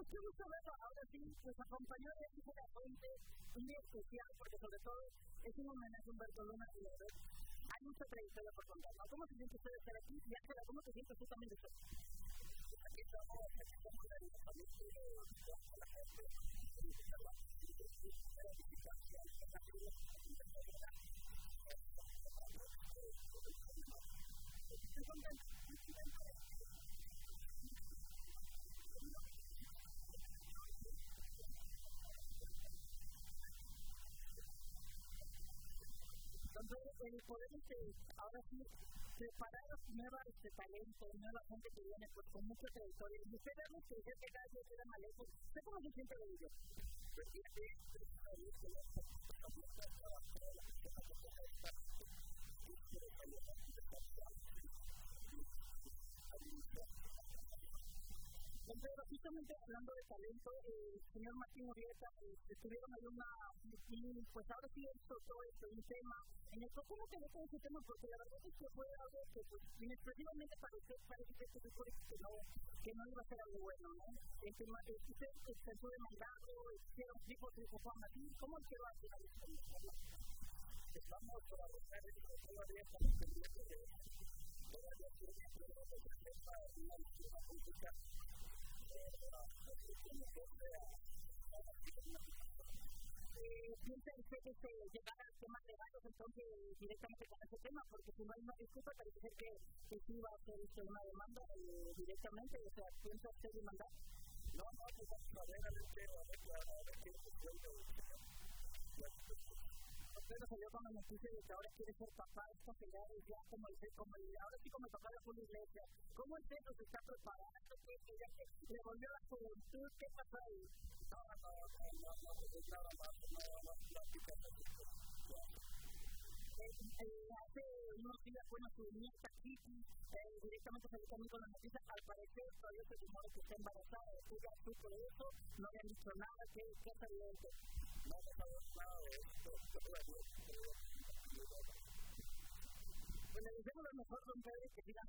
pues qué gusto verlo. Ahora sí, pues acompañó a de la Fuente, un día especial, porque sobre todo es un homenaje a Humberto Luna y hay mucha trayectoria por contar. ¿no? ¿Cómo se siente usted de estar aquí? Y Ángela, ¿cómo te sientes tú también de estar aquí? estamos, aquí estamos la de gente, de de el poder este, ahora sí preparar a nueva este talento, nueva gente que viene pues con mucha trayectoria. Y usted vemos que ya que cada vez queda más lejos. ¿Usted cómo se siente de ello? Pues fíjate, Pero justamente hablando de talento, el señor Martín Urieta estuvieron ahí una, pues ahora sí esto todo esto, un tema en el que cómo quedó con ese tema, porque la verdad es que fue algo que pues inexpresivamente pareció, parece que este que no, que no iba a ser algo bueno, ¿no? El tema, de usted se fue demandado, hicieron tipos de Juan Martín, ¿cómo quedó al final? Estamos todavía todavía estamos pendientes de todavía tiene una una política piensa usted que se llegará al tema de varios entonces directamente con ese tema, porque si no hay una disculpa parece ser que, sí va a hacer una demanda directamente, o sea, piensa usted demandar. No, no, pues a ver, a ver, a ver, a ver, qué sucede pero salió con la noticia de que ahora quiere ser papá, ya el, el, ahora sí como el papá de la iglesia. ¿Cómo es eso? ¿Se está preparando? ¿Qué, le volvió la juventud? ¿Qué pasa ahí? Hace unos días, bueno, su nieta Kitty directamente conmigo con la noticia, al parecer todavía se que está embarazada, tú ya supo de eso, no le han dicho nada, ¿qué, de eso? no se sabe nada esto, pues le decimos lo mejor, que sigan